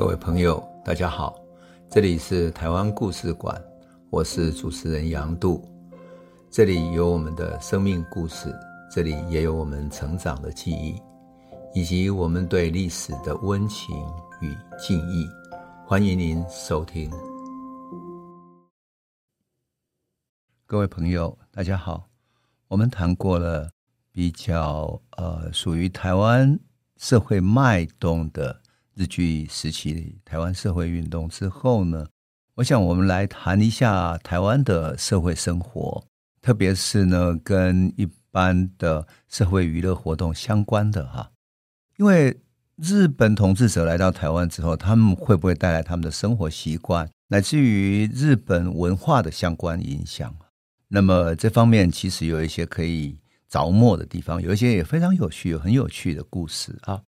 各位朋友，大家好，这里是台湾故事馆，我是主持人杨度，这里有我们的生命故事，这里也有我们成长的记忆，以及我们对历史的温情与敬意。欢迎您收听。各位朋友，大家好，我们谈过了比较呃属于台湾社会脉动的。日据时期台湾社会运动之后呢，我想我们来谈一下台湾的社会生活，特别是呢跟一般的社会娱乐活动相关的哈。因为日本统治者来到台湾之后，他们会不会带来他们的生活习惯，乃至于日本文化的相关影响？那么这方面其实有一些可以着墨的地方，有一些也非常有趣、很有趣的故事啊。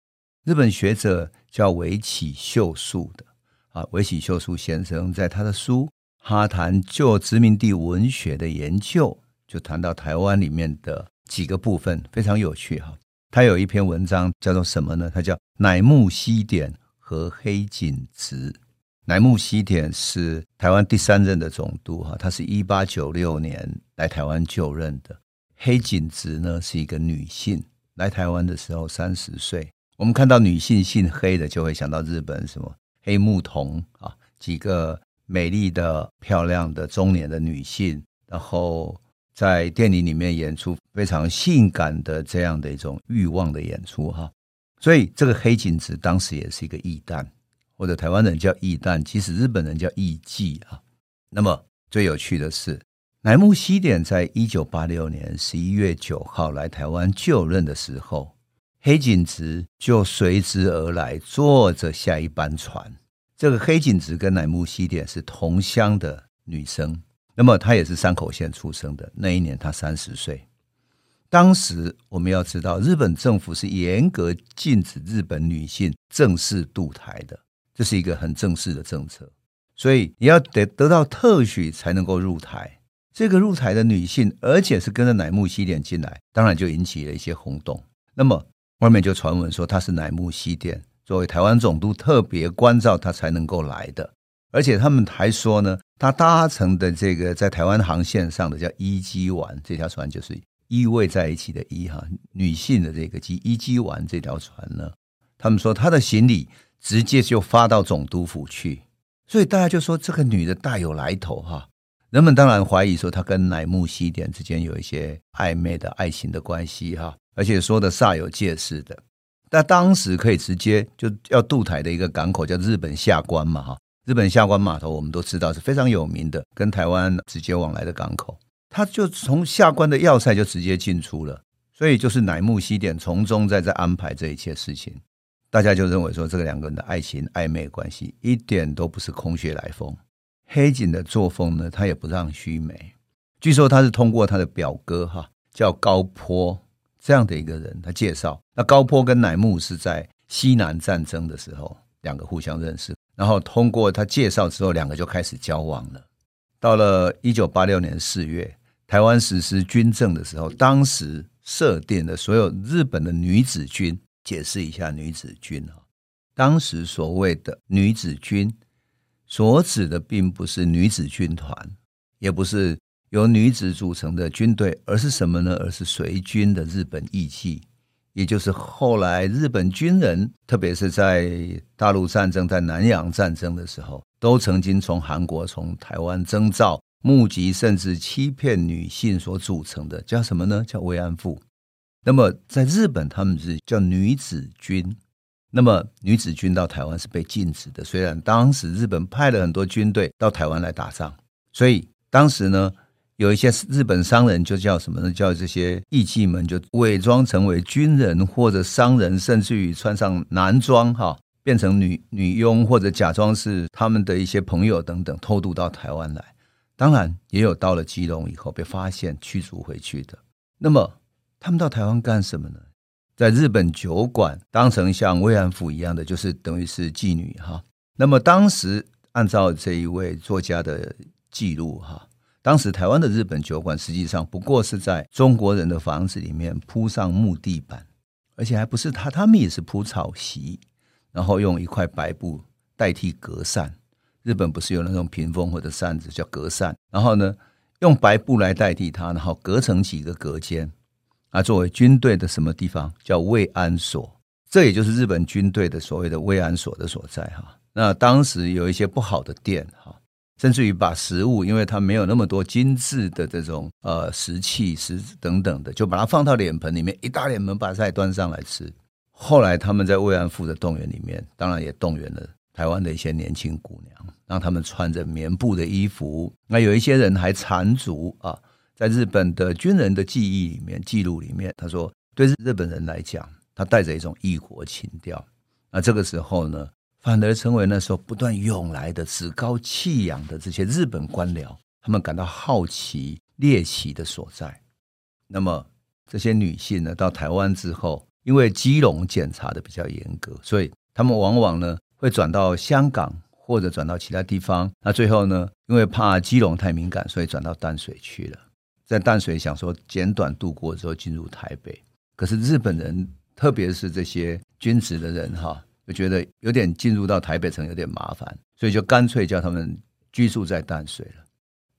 日本学者叫尾崎秀树的啊，尾崎秀树先生在他的书《哈谈旧殖民地文学的研究》，就谈到台湾里面的几个部分，非常有趣哈。他有一篇文章叫做什么呢？他叫乃木希典和黑井直。乃木希典是台湾第三任的总督哈，他是一八九六年来台湾就任的。黑井直呢是一个女性，来台湾的时候三十岁。我们看到女性姓黑的，就会想到日本什么黑木瞳啊，几个美丽的、漂亮的中年的女性，然后在电影里面演出非常性感的这样的一种欲望的演出哈。所以这个黑井子当时也是一个义旦，或者台湾人叫义旦，其实日本人叫义妓啊。那么最有趣的是，乃木希典在一九八六年十一月九号来台湾就任的时候。黑井直就随之而来，坐着下一班船。这个黑井直跟乃木希典是同乡的女生，那么她也是山口县出生的。那一年她三十岁。当时我们要知道，日本政府是严格禁止日本女性正式渡台的，这是一个很正式的政策。所以你要得得到特许才能够入台。这个入台的女性，而且是跟着乃木希典进来，当然就引起了一些轰动。那么。外面就传闻说他是乃木希典作为台湾总督特别关照他才能够来的，而且他们还说呢，他搭乘的这个在台湾航线上的叫伊基丸这条船，就是依偎在一起的依哈女性的这个机伊基丸这条船呢，他们说他的行李直接就发到总督府去，所以大家就说这个女的大有来头哈。人们当然怀疑说他跟乃木希典之间有一些暧昧的爱情的关系哈。而且说的煞有介事的，但当时可以直接就要渡台的一个港口叫日本下关嘛，哈，日本下关码头我们都知道是非常有名的，跟台湾直接往来的港口，他就从下关的要塞就直接进出了，所以就是乃木希典从中在这安排这一切事情，大家就认为说这个两个人的爱情暧昧关系一点都不是空穴来风。黑井的作风呢，他也不让须眉，据说他是通过他的表哥哈叫高坡。这样的一个人，他介绍，那高坡跟乃木是在西南战争的时候两个互相认识，然后通过他介绍之后，两个就开始交往了。到了一九八六年四月，台湾实施军政的时候，当时设定的所有日本的女子军，解释一下女子军啊，当时所谓的女子军，所指的并不是女子军团，也不是。由女子组成的军队，而是什么呢？而是随军的日本艺妓，也就是后来日本军人，特别是在大陆战争、在南洋战争的时候，都曾经从韩国、从台湾征召、募集，甚至欺骗女性所组成的，叫什么呢？叫慰安妇。那么在日本，他们是叫女子军。那么女子军到台湾是被禁止的。虽然当时日本派了很多军队到台湾来打仗，所以当时呢。有一些日本商人就叫什么呢？叫这些艺妓们就伪装成为军人或者商人，甚至于穿上男装哈，变成女女佣或者假装是他们的一些朋友等等，偷渡到台湾来。当然也有到了基隆以后被发现驱逐回去的。那么他们到台湾干什么呢？在日本酒馆当成像慰安妇一样的，就是等于是妓女哈。那么当时按照这一位作家的记录哈。当时台湾的日本酒馆实际上不过是在中国人的房子里面铺上木地板，而且还不是榻榻米，是铺草席，然后用一块白布代替隔扇。日本不是有那种屏风或者扇子叫隔扇，然后呢，用白布来代替它，然后隔成几个隔间，啊，作为军队的什么地方叫慰安所，这也就是日本军队的所谓的慰安所的所在哈。那当时有一些不好的店哈，甚至于把食物，因为它没有那么多精致的这种呃食器食等等的，就把它放到脸盆里面，一大脸盆把菜端上来吃。后来他们在慰安妇的动员里面，当然也动员了。台湾的一些年轻姑娘，让他们穿着棉布的衣服。那有一些人还缠足啊，在日本的军人的记忆里面、记录里面，他说，对日本人来讲，他带着一种异国情调。那这个时候呢，反而成为那时候不断涌来的趾高气扬的这些日本官僚，他们感到好奇、猎奇的所在。那么这些女性呢，到台湾之后，因为基隆检查的比较严格，所以他们往往呢。会转到香港或者转到其他地方，那最后呢，因为怕基隆太敏感，所以转到淡水去了。在淡水想说简短度过之后进入台北，可是日本人，特别是这些军职的人哈，就觉得有点进入到台北城有点麻烦，所以就干脆叫他们居住在淡水了。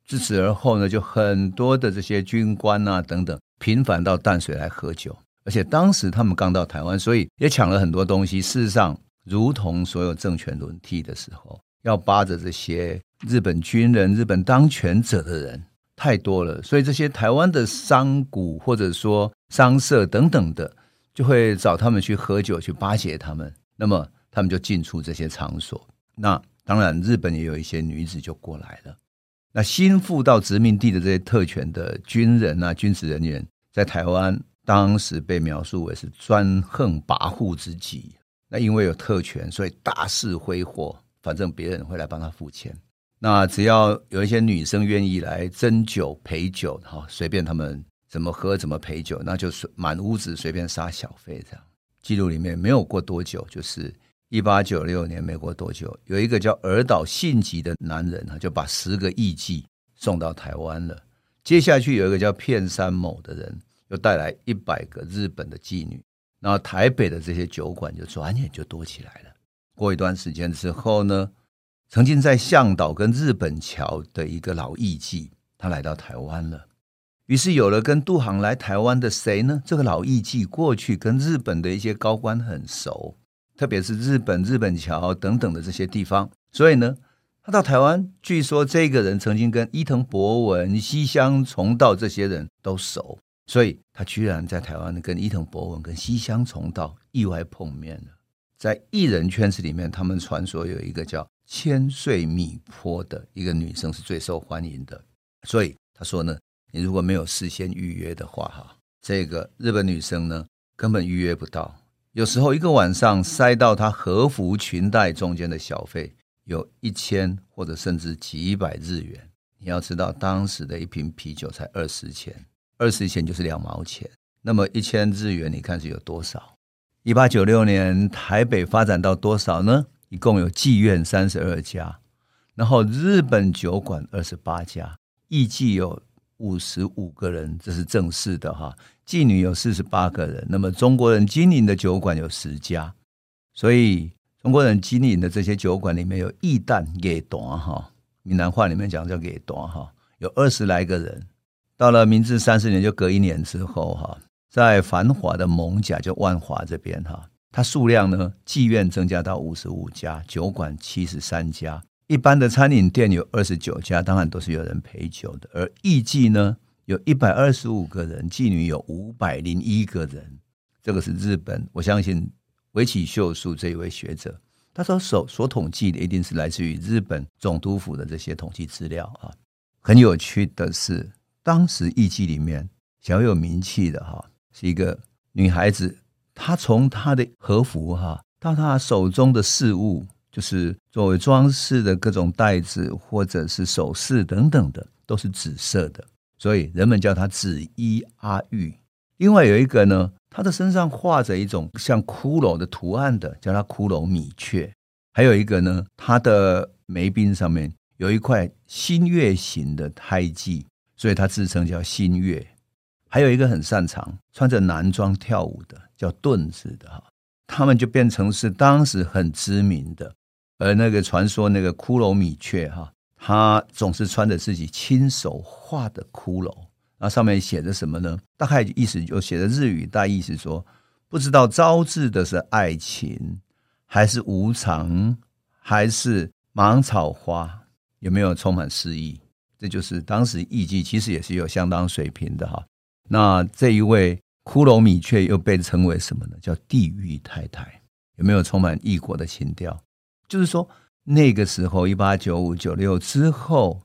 自此而后呢，就很多的这些军官啊等等频繁到淡水来喝酒，而且当时他们刚到台湾，所以也抢了很多东西。事实上。如同所有政权轮替的时候，要扒着这些日本军人、日本当权者的人太多了，所以这些台湾的商贾或者说商社等等的，就会找他们去喝酒，去巴结他们。那么他们就进出这些场所。那当然，日本也有一些女子就过来了。那新复到殖民地的这些特权的军人啊、军事人员，在台湾当时被描述为是专横跋扈之极。那因为有特权，所以大肆挥霍，反正别人会来帮他付钱。那只要有一些女生愿意来斟酒陪酒，哈，随便他们怎么喝怎么陪酒，那就是满屋子随便撒小费这样。记录里面没有过多久，就是一八九六年，没过多久，有一个叫儿岛信吉的男人啊，就把十个艺妓送到台湾了。接下去有一个叫片山某的人，又带来一百个日本的妓女。然后台北的这些酒馆就转眼就多起来了。过一段时间之后呢，曾经在向导跟日本桥的一个老艺妓，他来到台湾了。于是有了跟渡航来台湾的谁呢？这个老艺妓过去跟日本的一些高官很熟，特别是日本日本桥等等的这些地方。所以呢，他到台湾，据说这个人曾经跟伊藤博文、西乡重道这些人都熟。所以他居然在台湾跟伊藤博文、跟西乡重道意外碰面了。在艺人圈子里面，他们传说有一个叫千岁米坡的一个女生是最受欢迎的。所以他说呢，你如果没有事先预约的话，哈，这个日本女生呢根本预约不到。有时候一个晚上塞到她和服裙带中间的小费有一千或者甚至几百日元。你要知道，当时的一瓶啤酒才二十钱。二十钱就是两毛钱，那么一千日元，你看是有多少？一八九六年台北发展到多少呢？一共有妓院三十二家，然后日本酒馆二十八家，艺妓有五十五个人，这是正式的哈。妓女有四十八个人，那么中国人经营的酒馆有十家，所以中国人经营的这些酒馆里面有艺旦给短哈，闽南话里面讲叫给短哈，有二十来个人。到了明治三十年，就隔一年之后，哈，在繁华的艋舺，就万华这边，哈，它数量呢，妓院增加到五十五家，酒馆七十三家，一般的餐饮店有二十九家，当然都是有人陪酒的。而艺妓呢，有一百二十五个人，妓女有五百零一个人。这个是日本，我相信尾崎秀树这一位学者，他说所所统计的一定是来自于日本总督府的这些统计资料啊。很有趣的是。当时艺妓里面小有名气的哈，是一个女孩子。她从她的和服哈，到她手中的饰物，就是作为装饰的各种袋子或者是首饰等等的，都是紫色的，所以人们叫它紫衣阿玉。另外有一个呢，他的身上画着一种像骷髅的图案的，叫他骷髅米雀。还有一个呢，他的眉鬓上面有一块新月形的胎记。所以他自称叫新月，还有一个很擅长穿着男装跳舞的叫盾子的哈，他们就变成是当时很知名的，而那个传说那个骷髅米雀哈，他总是穿着自己亲手画的骷髅，那上面写着什么呢？大概意思就写着日语，大意思说，不知道招致的是爱情，还是无常，还是芒草花，有没有充满诗意？这就是当时艺伎其实也是有相当水平的哈。那这一位骷髅米雀又被称为什么呢？叫地狱太太，有没有充满异国的情调？就是说那个时候，一八九五九六之后，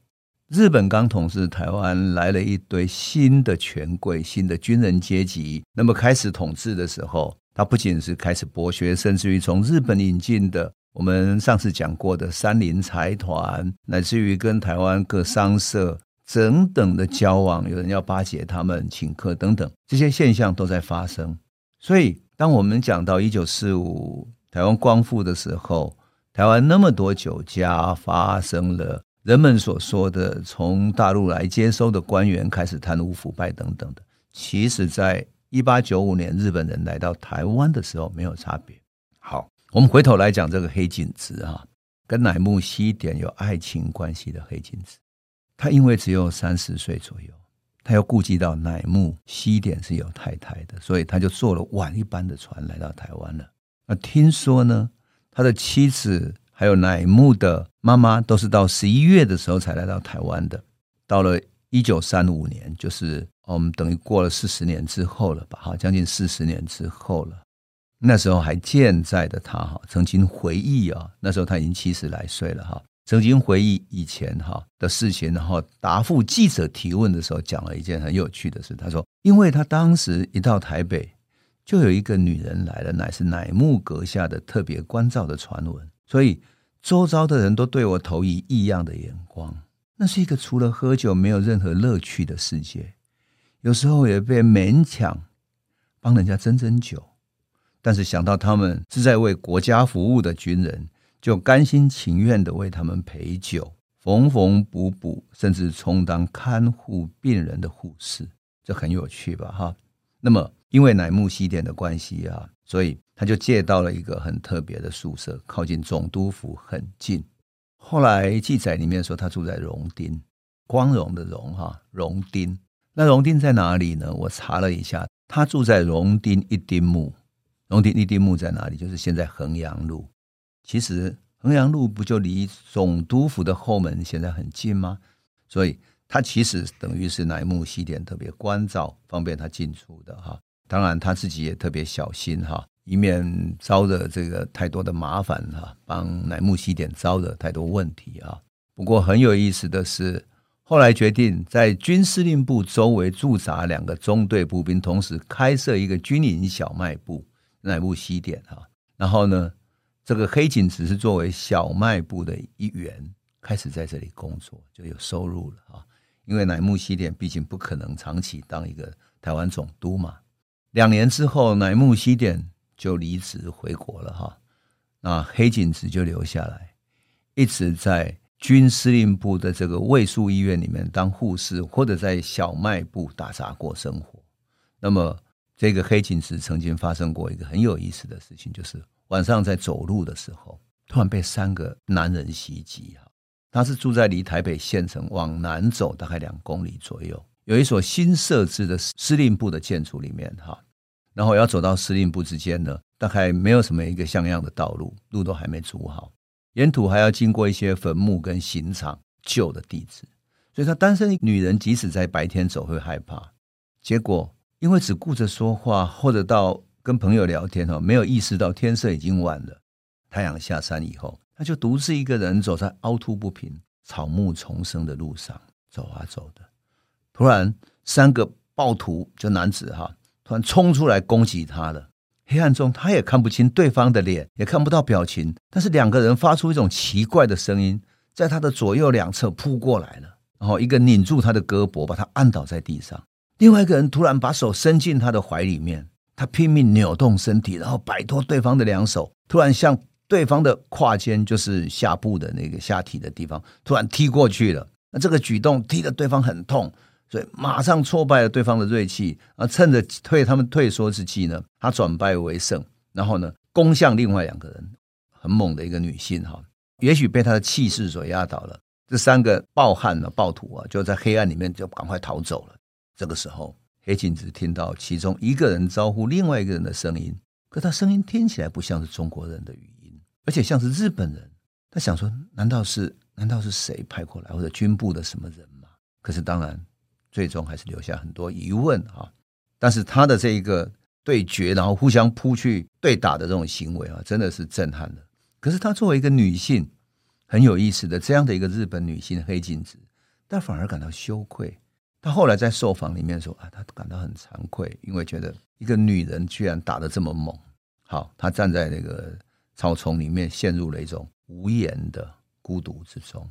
日本刚统治台湾，来了一堆新的权贵、新的军人阶级。那么开始统治的时候，他不仅是开始剥削，甚至于从日本引进的。我们上次讲过的三林财团，乃至于跟台湾各商社等等的交往，有人要巴结他们、请客等等，这些现象都在发生。所以，当我们讲到一九四五台湾光复的时候，台湾那么多酒家发生了人们所说的从大陆来接收的官员开始贪污腐败等等的，其实，在一八九五年日本人来到台湾的时候没有差别。好。我们回头来讲这个黑井直啊，跟乃木希典有爱情关系的黑井直，他因为只有三十岁左右，他要顾及到乃木希典是有太太的，所以他就坐了晚一班的船来到台湾了。那听说呢，他的妻子还有乃木的妈妈都是到十一月的时候才来到台湾的。到了一九三五年，就是我们等于过了四十年之后了吧？哈，将近四十年之后了。那时候还健在的他哈，曾经回忆啊，那时候他已经七十来岁了哈，曾经回忆以前哈的事情，然后答复记者提问的时候，讲了一件很有趣的事。他说，因为他当时一到台北，就有一个女人来了，乃是乃木阁下的特别关照的传闻，所以周遭的人都对我投以异样的眼光。那是一个除了喝酒没有任何乐趣的世界，有时候也被勉强帮人家斟斟酒。但是想到他们是在为国家服务的军人，就甘心情愿的为他们陪酒、缝缝补补，甚至充当看护病人的护士，这很有趣吧？哈。那么因为乃木希典的关系啊，所以他就借到了一个很特别的宿舍，靠近总督府很近。后来记载里面说他住在荣町，光荣的荣哈，荣町。那荣町在哪里呢？我查了一下，他住在荣町一丁目。荣町一丁目在哪里？就是现在衡阳路。其实衡阳路不就离总督府的后门现在很近吗？所以他其实等于是乃木希典特别关照，方便他进出的哈。当然他自己也特别小心哈，以免招惹这个太多的麻烦哈，帮乃木希典招惹太多问题啊。不过很有意思的是，后来决定在军司令部周围驻扎两个中队步兵，同时开设一个军营小卖部。乃木希典哈，然后呢，这个黑井只是作为小卖部的一员，开始在这里工作，就有收入了啊。因为乃木希典毕竟不可能长期当一个台湾总督嘛。两年之后，乃木希典就离职回国了哈。那黑井直就留下来，一直在军司令部的这个卫戍医院里面当护士，或者在小卖部打杂过生活。那么。这个黑井直曾经发生过一个很有意思的事情，就是晚上在走路的时候，突然被三个男人袭击。哈，他是住在离台北县城往南走大概两公里左右，有一所新设置的司令部的建筑里面。哈，然后要走到司令部之间呢，大概没有什么一个像样的道路，路都还没筑好，沿途还要经过一些坟墓跟刑场旧的地址，所以他单身女人即使在白天走会害怕。结果。因为只顾着说话，或者到跟朋友聊天哈，没有意识到天色已经晚了。太阳下山以后，他就独自一个人走在凹凸不平、草木丛生的路上，走啊走的。突然，三个暴徒就男子哈，突然冲出来攻击他了。黑暗中，他也看不清对方的脸，也看不到表情，但是两个人发出一种奇怪的声音，在他的左右两侧扑过来了。然后，一个拧住他的胳膊，把他按倒在地上。另外一个人突然把手伸进他的怀里面，他拼命扭动身体，然后摆脱对方的两手，突然向对方的胯间，就是下部的那个下体的地方，突然踢过去了。那这个举动踢得对方很痛，所以马上挫败了对方的锐气，啊，趁着退他们退缩之际呢，他转败为胜，然后呢，攻向另外两个人，很猛的一个女性哈，也许被他的气势所压倒了。这三个暴汉呢，暴徒啊，就在黑暗里面就赶快逃走了。这个时候，黑颈子听到其中一个人招呼另外一个人的声音，可他声音听起来不像是中国人的语音，而且像是日本人。他想说，难道是难道是谁派过来，或者军部的什么人吗？可是当然，最终还是留下很多疑问啊。但是他的这一个对决，然后互相扑去对打的这种行为啊，真的是震撼的。可是她作为一个女性，很有意思的这样的一个日本女性黑镜子，她反而感到羞愧。她后来在受访里面说啊，她感到很惭愧，因为觉得一个女人居然打得这么猛。好，她站在那个草丛里面，陷入了一种无言的孤独之中。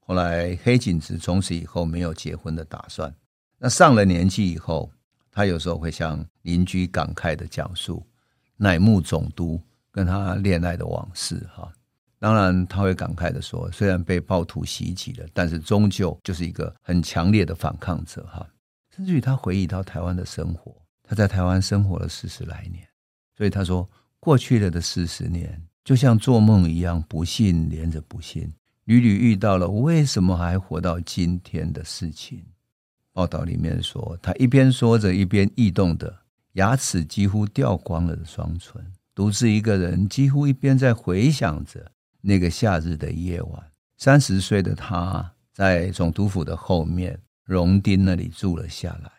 后来黑井子从此以后没有结婚的打算。那上了年纪以后，他有时候会向邻居感慨的讲述乃木总督跟他恋爱的往事。哈，当然他会感慨的说，虽然被暴徒袭击了，但是终究就是一个很强烈的反抗者。哈，甚至于他回忆到台湾的生活，他在台湾生活了四十来年，所以他说，过去了的四十年就像做梦一样，不幸连着不幸，屡屡遇到了为什么还活到今天的事情。报道里面说，他一边说着，一边异动的牙齿几乎掉光了的双唇，独自一个人，几乎一边在回想着那个夏日的夜晚。三十岁的他在总督府的后面荣町那里住了下来。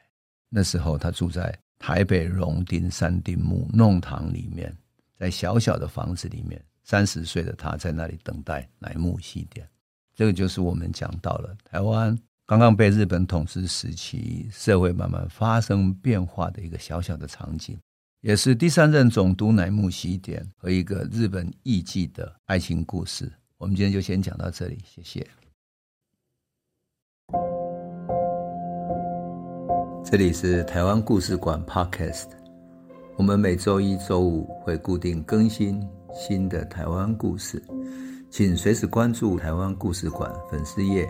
那时候他住在台北荣町三丁目弄堂里面，在小小的房子里面。三十岁的他在那里等待乃木希典。这个就是我们讲到了台湾。刚刚被日本统治时期，社会慢慢发生变化的一个小小的场景，也是第三任总督乃木希典和一个日本艺妓的爱情故事。我们今天就先讲到这里，谢谢。这里是台湾故事馆 Podcast，我们每周一、周五会固定更新新的台湾故事，请随时关注台湾故事馆粉丝页。